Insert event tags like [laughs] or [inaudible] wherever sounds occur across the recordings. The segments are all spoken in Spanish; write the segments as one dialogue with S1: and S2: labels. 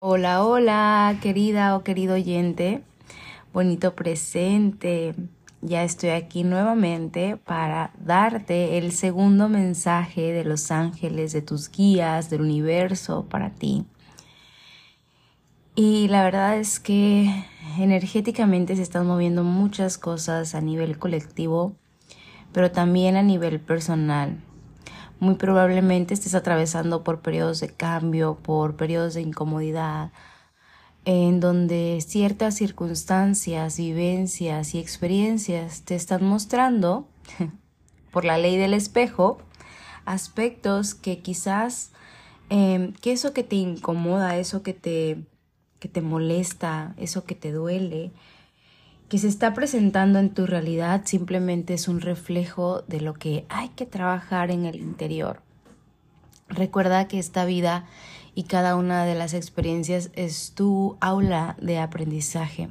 S1: Hola, hola, querida o querido oyente, bonito presente. Ya estoy aquí nuevamente para darte el segundo mensaje de los ángeles, de tus guías, del universo para ti. Y la verdad es que energéticamente se están moviendo muchas cosas a nivel colectivo, pero también a nivel personal. Muy probablemente estés atravesando por periodos de cambio, por periodos de incomodidad, en donde ciertas circunstancias, vivencias y experiencias te están mostrando, [laughs] por la ley del espejo, aspectos que quizás, em, que eso que te incomoda, eso que te, que te molesta, eso que te duele, que se está presentando en tu realidad simplemente es un reflejo de lo que hay que trabajar en el interior. Recuerda que esta vida y cada una de las experiencias es tu aula de aprendizaje.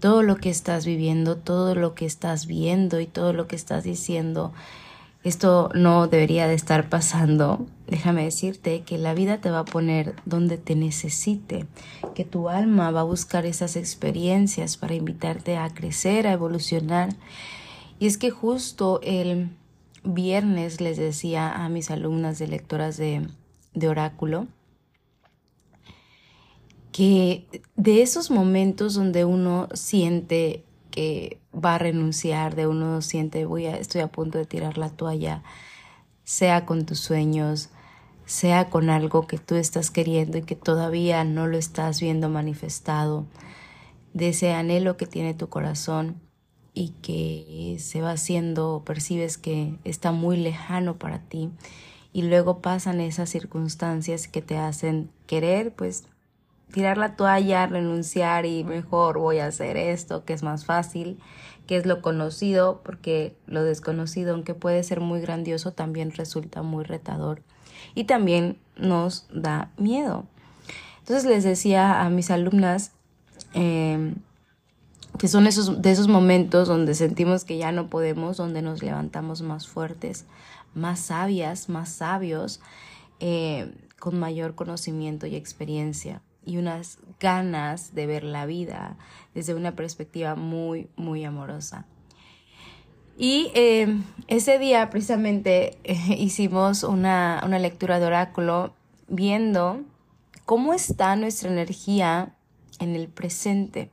S1: Todo lo que estás viviendo, todo lo que estás viendo y todo lo que estás diciendo esto no debería de estar pasando. Déjame decirte que la vida te va a poner donde te necesite, que tu alma va a buscar esas experiencias para invitarte a crecer, a evolucionar. Y es que justo el viernes les decía a mis alumnas de lectoras de, de oráculo que de esos momentos donde uno siente que va a renunciar, de uno siente, voy estoy a punto de tirar la toalla, sea con tus sueños, sea con algo que tú estás queriendo y que todavía no lo estás viendo manifestado, de ese anhelo que tiene tu corazón y que se va haciendo, percibes que está muy lejano para ti y luego pasan esas circunstancias que te hacen querer, pues tirar la toalla, renunciar y mejor voy a hacer esto, que es más fácil, que es lo conocido, porque lo desconocido, aunque puede ser muy grandioso, también resulta muy retador y también nos da miedo. Entonces les decía a mis alumnas em, que son esos, de esos momentos donde sentimos que ya no podemos, donde nos levantamos más fuertes, más sabias, más sabios, eh, con mayor conocimiento y experiencia y unas ganas de ver la vida desde una perspectiva muy, muy amorosa. Y eh, ese día precisamente [laughs] hicimos una, una lectura de oráculo viendo cómo está nuestra energía en el presente,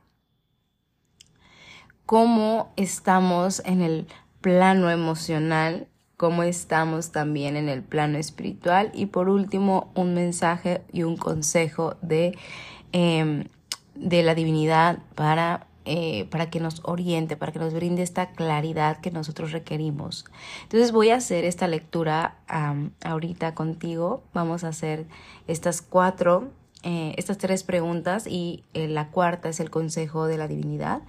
S1: cómo estamos en el plano emocional cómo estamos también en el plano espiritual y por último un mensaje y un consejo de, em, de la divinidad para, eh, para que nos oriente, para que nos brinde esta claridad que nosotros requerimos. Entonces voy a hacer esta lectura ahorita contigo. Vamos a hacer estas cuatro, eh, estas tres preguntas y eh, la cuarta es el consejo de la divinidad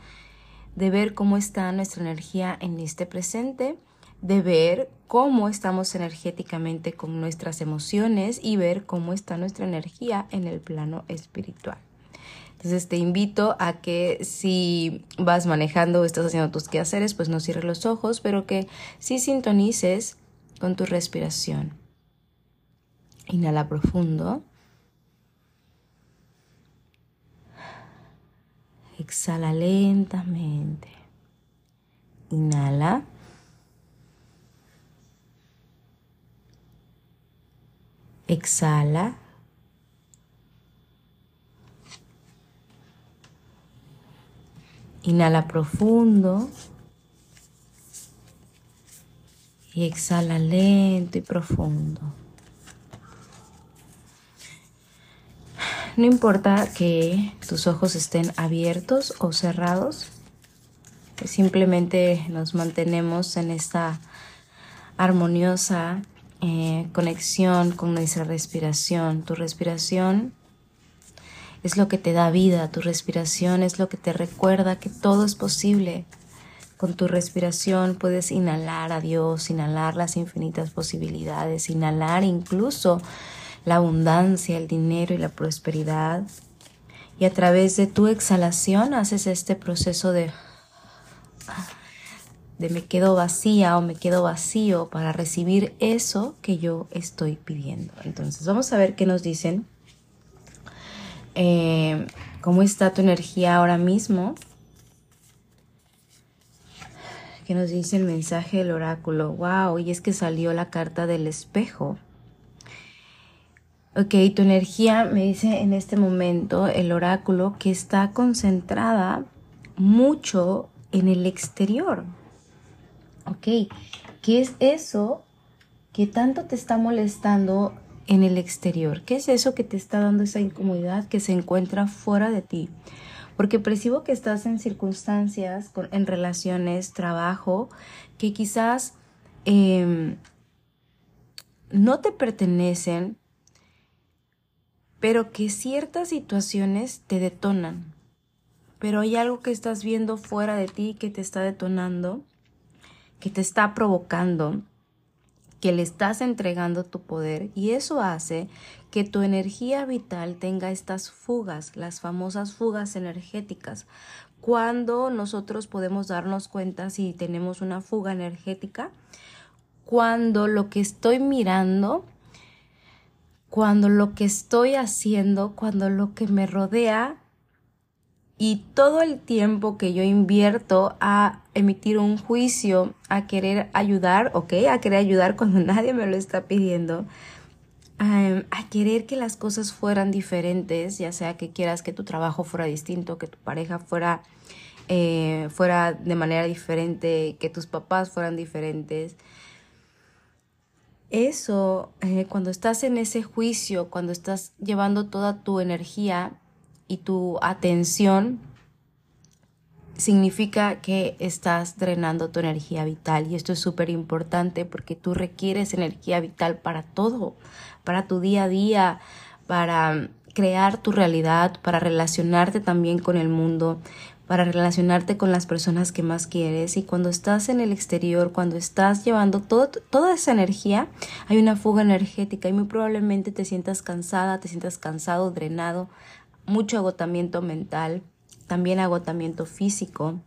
S1: de ver cómo está nuestra energía en este presente de ver cómo estamos energéticamente con nuestras emociones y ver cómo está nuestra energía en el plano espiritual. Entonces te invito a que si vas manejando o estás haciendo tus quehaceres, pues no cierres los ojos, pero que sí sintonices con tu respiración. Inhala profundo. Exhala lentamente. Inhala. Exhala. Inhala profundo. Y exhala lento y profundo. No importa que tus ojos estén abiertos o cerrados, simplemente nos mantenemos en esta armoniosa eh, conexión con nuestra respiración. Tu respiración es lo que te da vida, tu respiración es lo que te recuerda que todo es posible. Con tu respiración puedes inhalar a Dios, inhalar las infinitas posibilidades, inhalar incluso la abundancia, el dinero y la prosperidad. Y a través de tu exhalación haces este proceso de de me quedo vacía o me quedo vacío para recibir eso que yo estoy pidiendo. Entonces vamos a ver qué nos dicen eh, cómo está tu energía ahora mismo. ¿Qué nos dice el mensaje del oráculo? ¡Wow! Y es que salió la carta del espejo. Ok, tu energía me dice en este momento el oráculo que está concentrada mucho en el exterior. Ok, ¿qué es eso que tanto te está molestando en el exterior? ¿Qué es eso que te está dando esa incomodidad que se encuentra fuera de ti? Porque percibo que estás en circunstancias, en relaciones, trabajo, que quizás em, no te pertenecen, pero que ciertas situaciones te detonan. Pero hay algo que estás viendo fuera de ti que te está detonando, que te está provocando que le estás entregando tu poder y eso hace que tu energía vital tenga estas fugas, las famosas fugas energéticas. Cuando nosotros podemos darnos cuenta si tenemos una fuga energética, cuando lo que estoy mirando, cuando lo que estoy haciendo, cuando lo que me rodea y todo el tiempo que yo invierto a emitir un juicio, a querer ayudar, ¿ok? A querer ayudar cuando [laughs] nadie me lo está pidiendo, a querer que las cosas fueran diferentes, ya sea que quieras que tu trabajo fuera distinto, que tu pareja fuera, eh, fuera de manera diferente, que tus papás fueran diferentes. Eso, eh, cuando estás en ese juicio, cuando estás llevando toda tu energía y tu atención significa que estás drenando tu energía vital. Y esto es súper importante porque tú requieres energía vital para todo, para tu día a día, para crear tu realidad, para relacionarte también con el mundo, para relacionarte con las personas que más quieres. Y cuando estás en el exterior, cuando estás llevando toda esa energía, hay una fuga energética y muy probablemente te sientas cansada, te sientas cansado, drenado, mucho agotamiento mental, también agotamiento físico.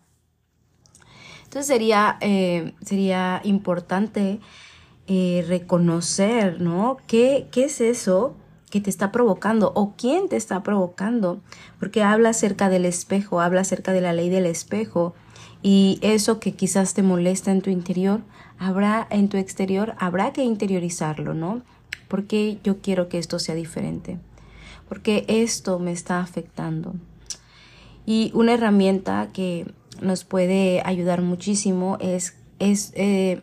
S1: Entonces sería, eh, sería importante eh, reconocer, ¿no? ¿Qué, ¿Qué es eso que te está provocando o quién te está provocando? Porque habla acerca del espejo, habla acerca de la ley del espejo y eso que quizás te molesta en tu interior, habrá en tu exterior, habrá que interiorizarlo, ¿no? Porque yo quiero que esto sea diferente porque esto me está afectando. Y una herramienta que nos puede ayudar muchísimo es, es eh,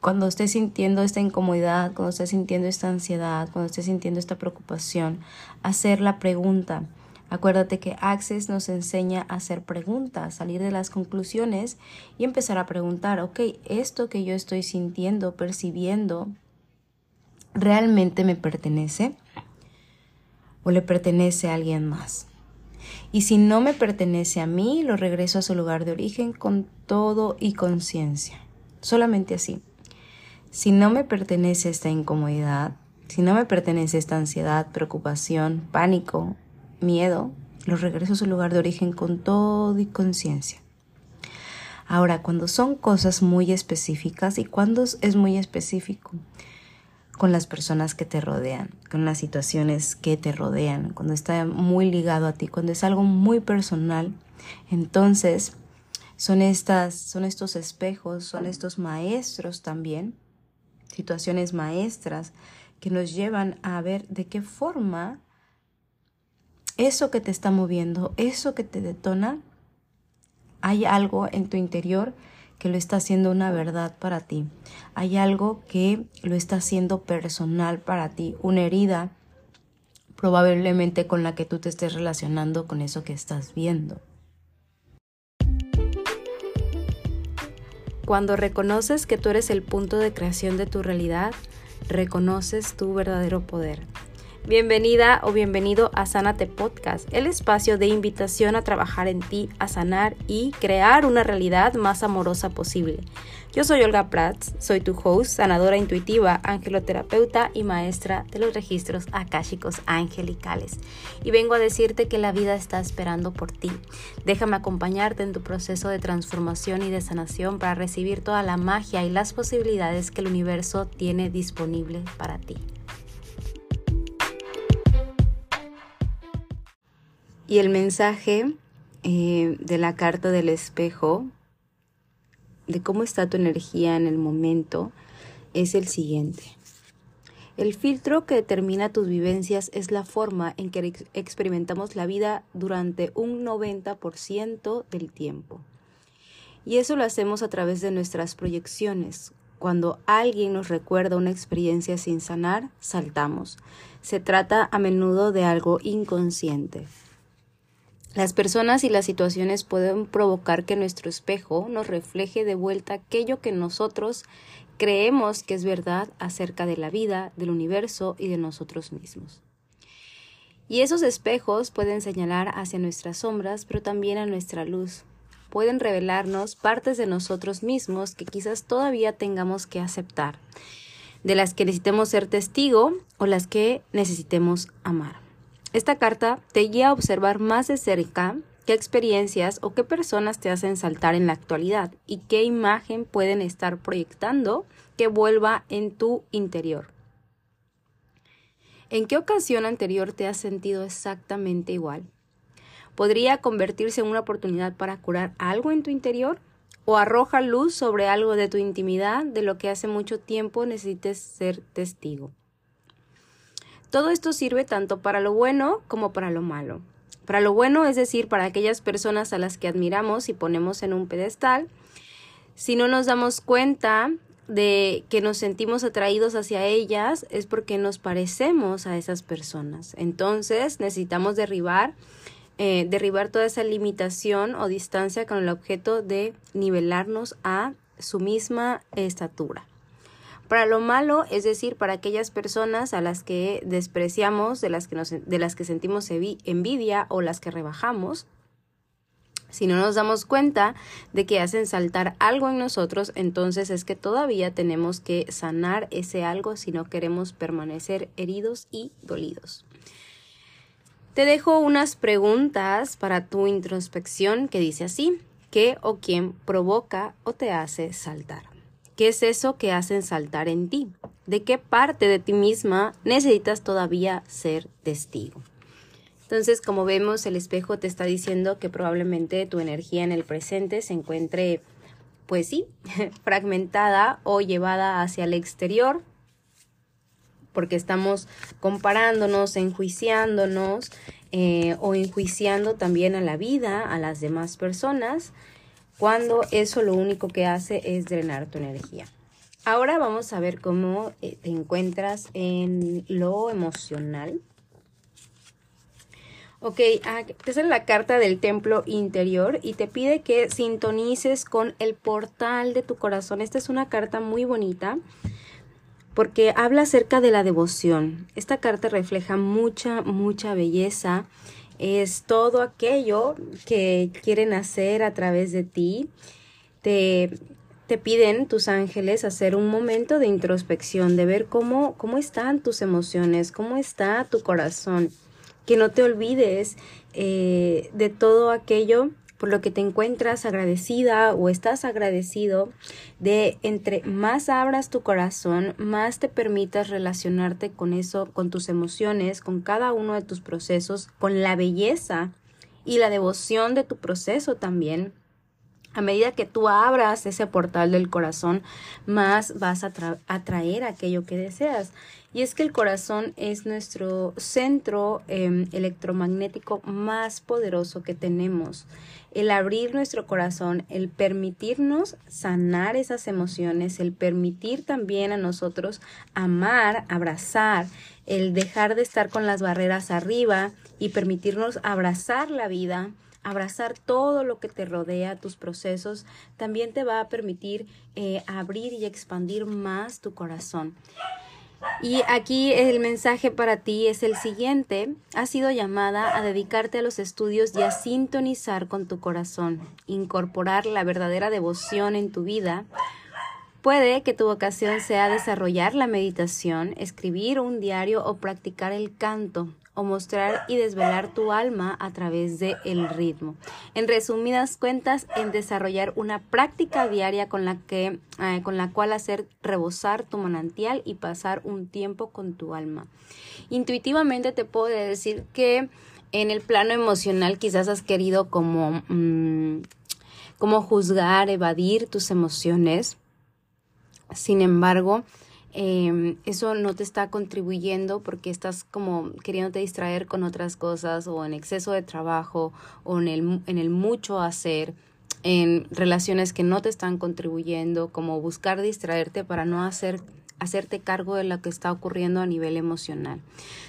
S1: cuando estés sintiendo esta incomodidad, cuando estés sintiendo esta ansiedad, cuando estés sintiendo esta preocupación, hacer la pregunta. Acuérdate que Access nos enseña a hacer preguntas, salir de las conclusiones y empezar a preguntar, ok, esto que yo estoy sintiendo, percibiendo, ¿realmente me pertenece? O le pertenece a alguien más. Y si no me pertenece a mí, lo regreso a su lugar de origen con todo y conciencia. Solamente así. Si no me pertenece esta incomodidad, si no me pertenece esta ansiedad, preocupación, pánico, miedo, lo regreso a su lugar de origen con todo y conciencia. Ahora, cuando son cosas muy específicas y cuando es muy específico, con las personas que te rodean, con las situaciones que te rodean, cuando está muy ligado a ti, cuando es algo muy personal, entonces son estas son estos espejos, son estos maestros también, situaciones maestras que nos llevan a ver de qué forma eso que te está moviendo, eso que te detona, hay algo en tu interior que lo está haciendo una verdad para ti. Hay algo que lo está haciendo personal para ti, una herida probablemente con la que tú te estés relacionando con eso que estás viendo. Cuando reconoces que tú eres el punto de creación de tu realidad, reconoces tu verdadero poder. Bienvenida o bienvenido a Sánate Podcast, el espacio de invitación a trabajar en ti, a sanar y crear una realidad más amorosa posible. Yo soy Olga Prats, soy tu host, sanadora intuitiva, angeloterapeuta y maestra de los registros akáshicos angelicales. Y vengo a decirte que la vida está esperando por ti. Déjame acompañarte en tu proceso de transformación y de sanación para recibir toda la magia y las posibilidades que el universo tiene disponible para ti. Y el mensaje eh, de la carta del espejo, de cómo está tu energía en el momento, es el siguiente. El filtro que determina tus vivencias es la forma en que experimentamos la vida durante un 90% del tiempo. Y eso lo hacemos a través de nuestras proyecciones. Cuando alguien nos recuerda una experiencia sin sanar, saltamos. Se trata a menudo de algo inconsciente. Las personas y las situaciones pueden provocar que nuestro espejo nos refleje de vuelta aquello que nosotros creemos que es verdad acerca de la vida, del universo y de nosotros mismos. Y esos espejos pueden señalar hacia nuestras sombras, pero también a nuestra luz. Pueden revelarnos partes de nosotros mismos que quizás todavía tengamos que aceptar, de las que necesitemos ser testigo o las que necesitemos amar. Esta carta te guía a observar más de cerca qué experiencias o qué personas te hacen saltar en la actualidad y qué imagen pueden estar proyectando que vuelva en tu interior. ¿En qué ocasión anterior te has sentido exactamente igual? ¿Podría convertirse en una oportunidad para curar algo en tu interior? ¿O arroja luz sobre algo de tu intimidad de lo que hace mucho tiempo necesites ser testigo? Todo esto sirve tanto para lo bueno como para lo malo. Para lo bueno, es decir, para aquellas personas a las que admiramos y ponemos en un pedestal, si no nos damos cuenta de que nos sentimos atraídos hacia ellas, es porque nos parecemos a esas personas. Entonces necesitamos derribar, eh, derribar toda esa limitación o distancia con el objeto de nivelarnos a su misma estatura. Para lo malo, es decir, para aquellas personas a las que despreciamos, de las que, de las que sentimos envidia o las que rebajamos, si no nos damos cuenta de que hacen saltar algo en nosotros, entonces es que todavía tenemos que sanar ese algo si no queremos permanecer heridos y dolidos. Te dejo unas preguntas para tu introspección que dice así, ¿qué o quién provoca o te hace saltar? ¿Qué es eso que hacen saltar en ti? ¿De qué parte de ti misma necesitas todavía ser testigo? Entonces, como vemos, el espejo te está diciendo que probablemente tu energía en el presente se encuentre, pues sí, [laughs] fragmentada o llevada hacia el exterior, porque estamos comparándonos, enjuiciándonos eh, o enjuiciando también a la vida, a las demás personas cuando eso lo único que hace es drenar tu energía. Ahora vamos a ver cómo eh, te encuentras en lo emocional. Ok, ah, te sale la carta del templo interior y te pide que sintonices con el portal de tu corazón. Esta es una carta muy bonita porque habla acerca de la devoción. Esta carta refleja mucha, mucha belleza es todo aquello que quieren hacer a través de ti. Te, te piden tus ángeles hacer un momento de introspección, de ver cómo, cómo están tus emociones, cómo está tu corazón. Que no te olvides eh, de todo aquello por lo que te encuentras agradecida o estás agradecido de entre más abras tu corazón, más te permitas relacionarte con eso, con tus emociones, con cada uno de tus procesos, con la belleza y la devoción de tu proceso también. A medida que tú abras ese portal del corazón, más vas a atraer aquello que deseas. Y es que el corazón es nuestro centro em, electromagnético más poderoso que tenemos el abrir nuestro corazón, el permitirnos sanar esas emociones, el permitir también a nosotros amar, abrazar, el dejar de estar con las barreras arriba y permitirnos abrazar la vida, abrazar todo lo que te rodea, tus procesos, también te va a permitir eh, abrir y expandir más tu corazón. Y aquí el mensaje para ti es el siguiente. Has sido llamada a dedicarte a los estudios y a sintonizar con tu corazón, incorporar la verdadera devoción en tu vida. Puede que tu vocación sea desarrollar la meditación, escribir un diario o practicar el canto o mostrar y desvelar tu alma a través del el ritmo. En resumidas cuentas, en desarrollar una práctica diaria con la, que, eh, con la cual hacer rebosar tu manantial y pasar un tiempo con tu alma. Intuitivamente te puedo decir que en el plano emocional quizás has querido como, mm, como juzgar, evadir tus emociones. Sin embargo, em, eso no te está contribuyendo porque estás como queriéndote distraer con otras cosas o en exceso de trabajo o en el, en el mucho hacer en relaciones que no te están contribuyendo, como buscar distraerte para no hacer, hacerte cargo de lo que está ocurriendo a nivel emocional.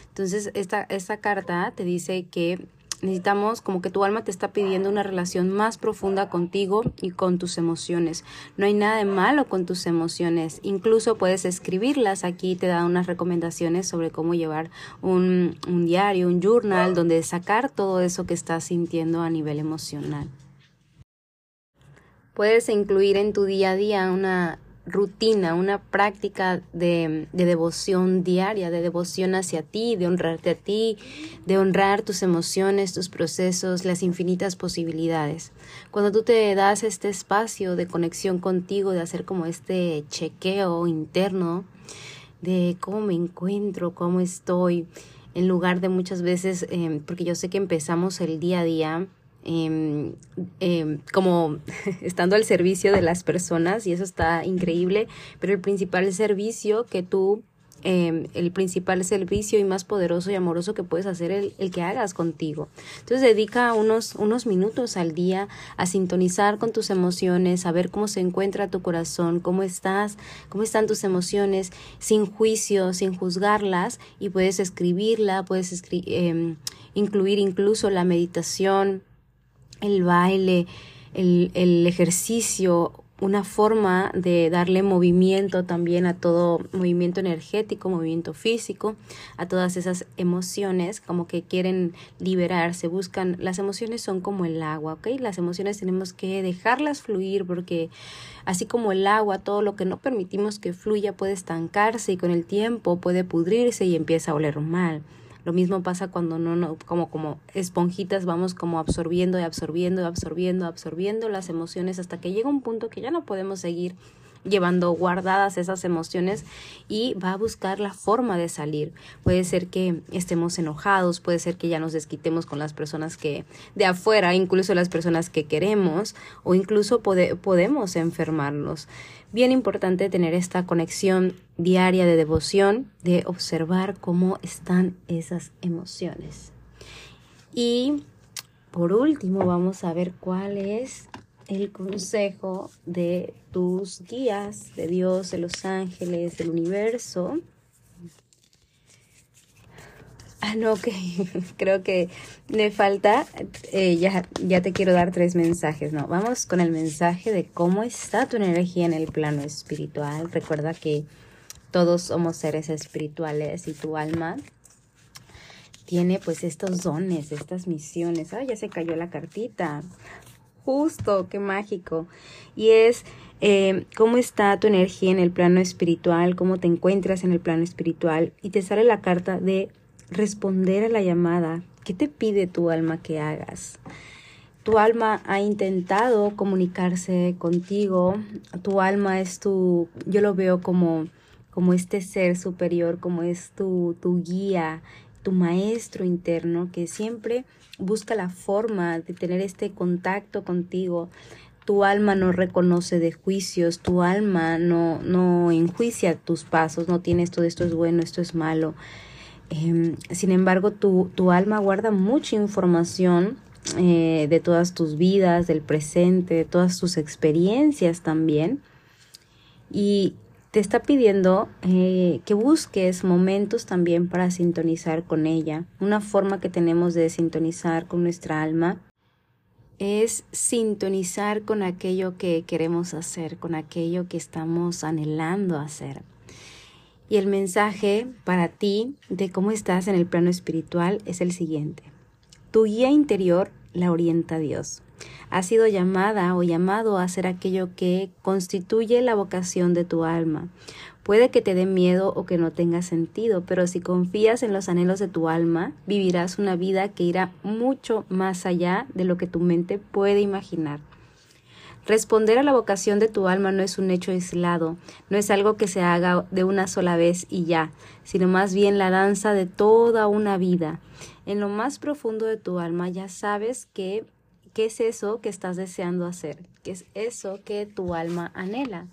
S1: Entonces, esta, esta carta te dice que necesitamos como que tu alma te está pidiendo una relación más profunda contigo y con tus emociones. No hay nada de malo con tus emociones. Incluso puedes escribirlas. Aquí te da unas recomendaciones sobre cómo llevar un, un diario, un journal, donde sacar todo eso que estás sintiendo a nivel emocional. Puedes incluir en tu día a día una rutina, una práctica de, de, devoción diaria, de devoción hacia ti, de honrarte a ti, de honrar tus emociones, tus procesos, las infinitas posibilidades. Cuando tú te das este espacio de conexión contigo, de hacer como este chequeo interno de cómo me encuentro, cómo estoy, en lugar de muchas veces, eh, porque yo sé que empezamos el día a día Em, como [laughs] estando al servicio de las personas y eso está increíble, pero el principal servicio que tú, em, el principal servicio y más poderoso y amoroso que puedes hacer el, el que hagas contigo. Entonces dedica unos, unos minutos al día a sintonizar con tus emociones, a ver cómo se encuentra tu corazón, cómo estás, cómo están tus emociones, sin juicio, sin juzgarlas y puedes escribirla, puedes incluir incluso la meditación el baile, el, el ejercicio, una forma de darle movimiento también a todo movimiento energético, movimiento físico, a todas esas emociones como que quieren liberarse, buscan, las emociones son como el agua, ¿ok? Las emociones tenemos que dejarlas fluir porque así como el agua, todo lo que no permitimos que fluya puede estancarse y con el tiempo puede pudrirse y empieza a oler mal. Lo mismo pasa cuando no, no como, como esponjitas vamos como absorbiendo y absorbiendo y absorbiendo, absorbiendo las emociones hasta que llega un punto que ya no podemos seguir llevando guardadas esas emociones y va a buscar la forma de salir. Puede ser que estemos enojados, puede ser que ya nos desquitemos con las personas que de afuera, incluso las personas que queremos o incluso podemos enfermarnos. Bien importante tener esta conexión diaria de devoción, de observar cómo están esas emociones. Y por último vamos a ver cuál es el consejo de tus guías, de Dios, de los ángeles, del universo. Ah, no, ok. [laughs] Creo que me falta. Eh, ya, ya te quiero dar tres mensajes. No, vamos con el mensaje de cómo está tu energía en el plano espiritual. Recuerda que todos somos seres espirituales y tu alma tiene pues estos dones, estas misiones. Ah, ya se cayó la cartita justo, qué mágico. Y es eh, cómo está tu energía en el plano espiritual, cómo te encuentras en el plano espiritual. Y te sale la carta de responder a la llamada. ¿Qué te pide tu alma que hagas? Tu alma ha intentado comunicarse contigo. Tu alma es tu, yo lo veo como, como este ser superior, como es tu, tu guía, tu maestro interno que siempre busca la forma de tener este contacto contigo. Tu alma no reconoce de juicios, tu alma no, no enjuicia tus pasos, no tiene esto, esto es bueno, esto es malo. Em, sin embargo, tu, tu, alma guarda mucha información eh, de todas tus vidas, del presente, de todas tus experiencias también. Y te está pidiendo eh, que busques momentos también para sintonizar con ella. Una forma que tenemos de sintonizar con nuestra alma es sintonizar con aquello que queremos hacer, con aquello que estamos anhelando hacer. Y el mensaje para ti de cómo estás en el plano espiritual es el siguiente. Tu guía interior la orienta Dios ha sido llamada o llamado a hacer aquello que constituye la vocación de tu alma. Puede que te dé miedo o que no tenga sentido, pero si confías en los anhelos de tu alma, vivirás una vida que irá mucho más allá de lo que tu mente puede imaginar. Responder a la vocación de tu alma no es un hecho aislado, no es algo que se haga de una sola vez y ya, sino más bien la danza de toda una vida. En lo más profundo de tu alma ya sabes que qué es eso que estás deseando hacer, qué es eso que tu alma anhela.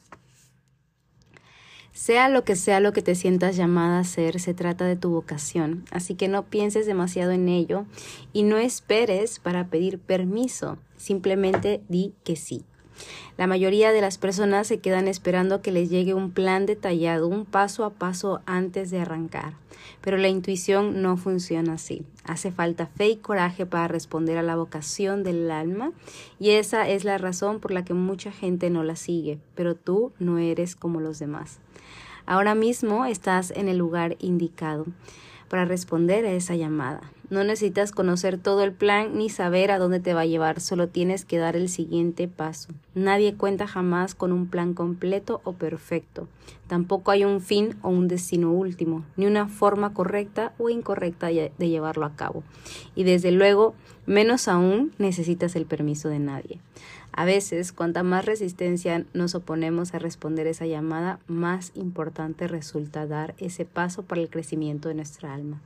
S1: Sea lo que sea lo que te sientas llamada a hacer, se trata de tu vocación, así que no pienses demasiado en ello y no esperes para pedir permiso, simplemente di que sí. La mayoría de las personas se quedan esperando que les llegue un plan detallado, un paso a paso antes de arrancar. Pero la intuición no funciona así. Hace falta fe y coraje para responder a la vocación del alma y esa es la razón por la que mucha gente no la sigue, pero tú no eres como los demás. Ahora mismo estás en el lugar indicado para responder a esa llamada. No necesitas conocer todo el plan ni saber a dónde te va a llevar, solo tienes que dar el siguiente paso. Nadie cuenta jamás con un plan completo o perfecto. Tampoco hay un fin o un destino último, ni una forma correcta o incorrecta de llevarlo a cabo. Y desde luego, menos aún necesitas el permiso de nadie. A veces, cuanta más resistencia nos oponemos a responder esa llamada, más importante resulta dar ese paso para el crecimiento de nuestra alma.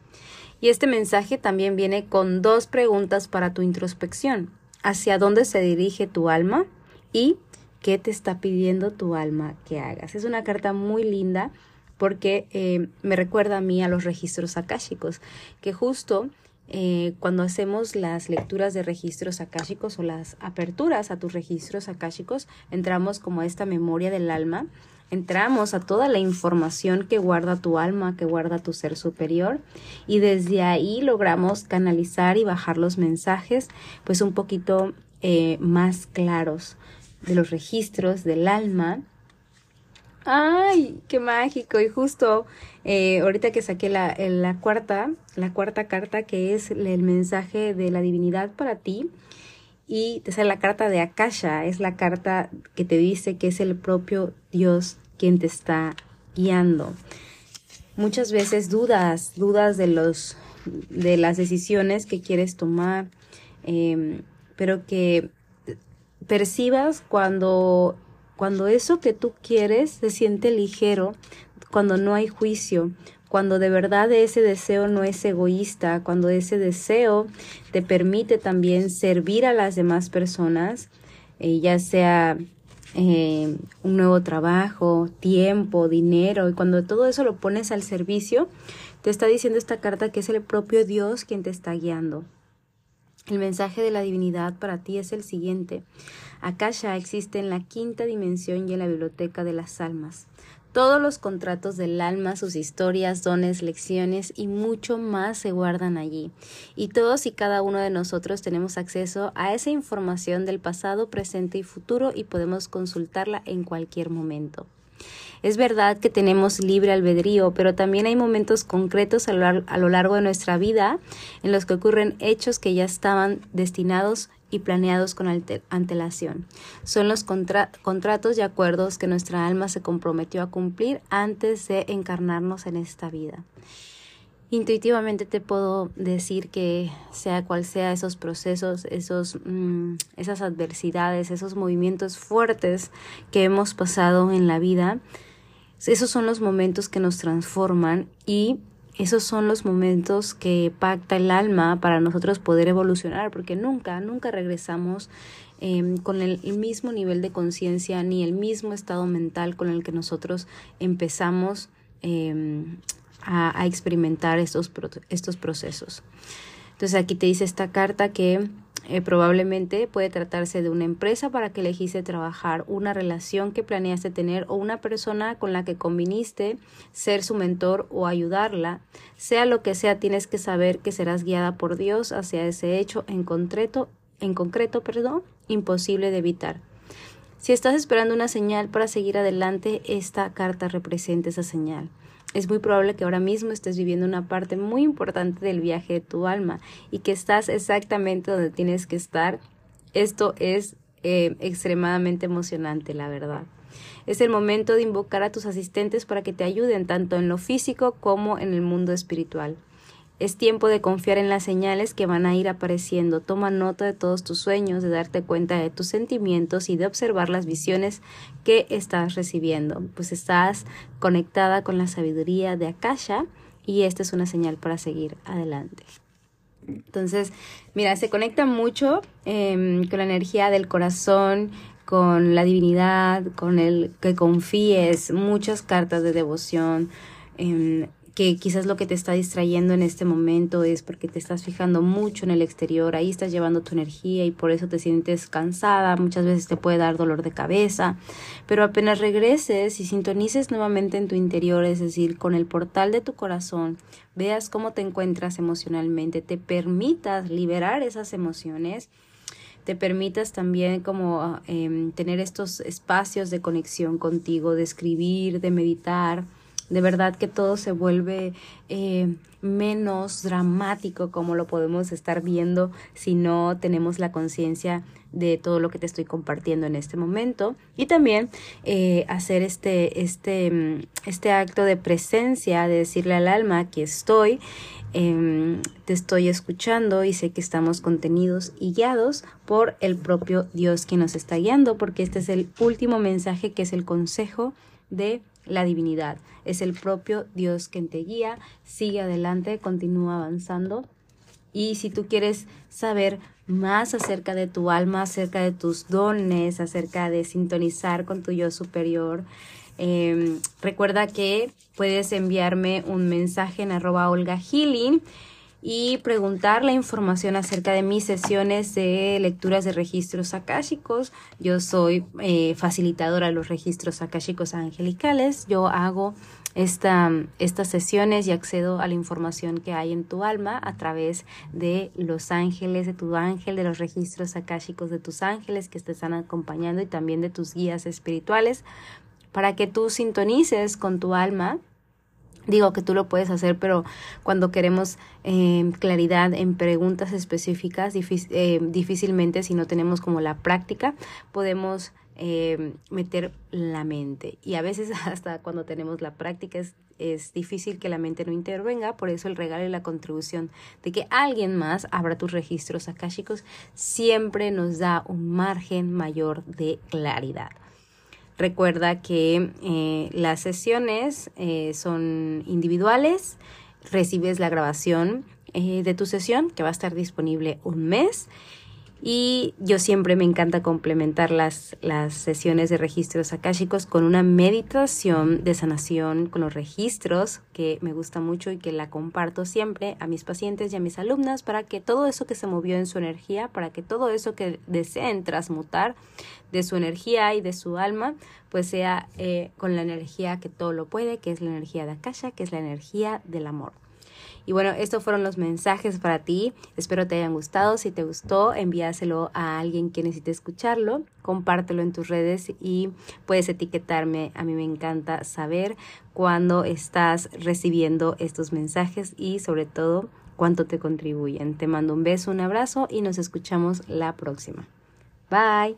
S1: Y este mensaje también viene con dos preguntas para tu introspección. ¿Hacia dónde se dirige tu alma? Y ¿qué te está pidiendo tu alma que hagas? Es una carta muy linda porque eh, me recuerda a mí a los registros akáshicos, que justo eh, cuando hacemos las lecturas de registros akáshicos o las aperturas a tus registros akáshicos, entramos como a esta memoria del alma entramos a toda la información que guarda tu alma, que guarda tu ser superior y desde ahí logramos canalizar y bajar los mensajes pues un poquito eh, más claros de los registros del alma. ¡Ay, qué mágico! Y justo eh, ahorita que saqué la, la, cuarta, la cuarta carta que es el mensaje de la divinidad para ti, y te sale la carta de Akasha, es la carta que te dice que es el propio Dios quien te está guiando. Muchas veces dudas, dudas de los de las decisiones que quieres tomar, em, pero que percibas cuando, cuando eso que tú quieres se siente ligero, cuando no hay juicio, cuando de verdad ese deseo no es egoísta, cuando ese deseo te permite también servir a las demás personas, eh, ya sea eh, un nuevo trabajo, tiempo, dinero, y cuando todo eso lo pones al servicio, te está diciendo esta carta que es el propio Dios quien te está guiando. El mensaje de la divinidad para ti es el siguiente. Akasha existe en la quinta dimensión y en la biblioteca de las almas todos los contratos del alma, sus historias, dones, lecciones y mucho más se guardan allí. Y todos y cada uno de nosotros tenemos acceso a esa información del pasado, presente y futuro y podemos consultarla en cualquier momento. Es verdad que tenemos libre albedrío, pero también hay momentos concretos a lo, largo de nuestra vida en los que ocurren hechos que ya estaban destinados planeados con antelación. Son los contratos y acuerdos que nuestra alma se comprometió a cumplir antes de encarnarnos en esta vida. Intuitivamente te puedo decir que sea cual sea esos procesos, esos, mm, esas adversidades, esos movimientos fuertes que hemos pasado en la vida, esos son los momentos que nos transforman y esos son los momentos que pacta el alma para nosotros poder evolucionar, porque nunca, nunca regresamos em, con el, mismo nivel de conciencia ni el mismo estado mental con el que nosotros empezamos em, a, a, experimentar estos, estos procesos. Entonces aquí te dice esta carta que eh, probablemente puede tratarse de una empresa para que elegiste trabajar, una relación que planeaste tener o una persona con la que conviniste ser su mentor o ayudarla. Sea lo que sea, tienes que saber que serás guiada por Dios hacia ese hecho en concreto, en concreto, perdón, imposible de evitar. Si estás esperando una señal para seguir adelante, esta carta representa esa señal es muy probable que ahora mismo estés viviendo una parte muy importante del viaje de tu alma y que estás exactamente donde tienes que estar. Esto es eh, extremadamente emocionante, la verdad. Es el momento de invocar a tus asistentes para que te ayuden tanto en lo físico como en el mundo espiritual. Es tiempo de confiar en las señales que van a ir apareciendo. Toma nota de todos tus sueños, de darte cuenta de tus sentimientos y de observar las visiones que estás recibiendo. Pues estás conectada con la sabiduría de Akasha y esta es una señal para seguir adelante. Entonces, mira, se conecta mucho em, con la energía del corazón, con la divinidad, con el que confíes, muchas cartas de devoción. Em, que quizás lo que te está distrayendo en este momento es porque te estás fijando mucho en el exterior, ahí estás llevando tu energía y por eso te sientes cansada, muchas veces te puede dar dolor de cabeza, pero apenas regreses y sintonices nuevamente en tu interior, es decir, con el portal de tu corazón, veas cómo te encuentras emocionalmente, te permitas liberar esas emociones, te permitas también como em, tener estos espacios de conexión contigo, de escribir, de meditar, de verdad que todo se vuelve eh, menos dramático como lo podemos estar viendo si no tenemos la conciencia de todo lo que te estoy compartiendo en este momento. Y también eh, hacer este, este, mm, este acto de presencia, de decirle al alma que estoy, em, te estoy escuchando y sé que estamos contenidos y guiados por el propio Dios que nos está guiando, porque este es el último mensaje que es el consejo de la divinidad. Es el propio Dios quien te guía. Sigue adelante, continúa avanzando. Y si tú quieres saber más acerca de tu alma, acerca de tus dones, acerca de sintonizar con tu yo superior, em, recuerda que puedes enviarme un mensaje en arroba Olga Healing y preguntar la información acerca de mis sesiones de lecturas de registros akáshicos. Yo soy eh, facilitadora de los registros akáshicos angelicales. Yo hago esta, estas sesiones y accedo a la información que hay en tu alma a través de los ángeles, de tu ángel, de los registros akáshicos de tus ángeles que te están acompañando y también de tus guías espirituales para que tú sintonices con tu alma Digo que tú lo puedes hacer, pero cuando queremos eh, claridad en preguntas específicas, eh, difícilmente si no tenemos como la práctica, podemos eh, meter la mente. Y a veces [laughs] hasta cuando tenemos la práctica es, es difícil que la mente no intervenga, por eso el regalo y la contribución de que alguien más abra tus registros akáshicos siempre nos da un margen mayor de claridad. Recuerda que eh, las sesiones eh, son individuales, recibes la grabación eh, de tu sesión que va a estar disponible un mes y yo siempre me encanta complementar las, las sesiones de registros akáshicos con una meditación de sanación con los registros que me gusta mucho y que la comparto siempre a mis pacientes y a mis alumnas para que todo eso que se movió en su energía, para que todo eso que deseen transmutar de su energía y de su alma, pues sea eh, con la energía que todo lo puede, que es la energía de Akasha, que es la energía del amor. Y bueno, estos fueron los mensajes para ti. Espero te hayan gustado. Si te gustó, envíaselo a alguien que necesite escucharlo. Compártelo en tus redes y puedes etiquetarme. A mí me encanta saber cuándo estás recibiendo estos mensajes y sobre todo cuánto te contribuyen. Te mando un beso, un abrazo y nos escuchamos la próxima. Bye.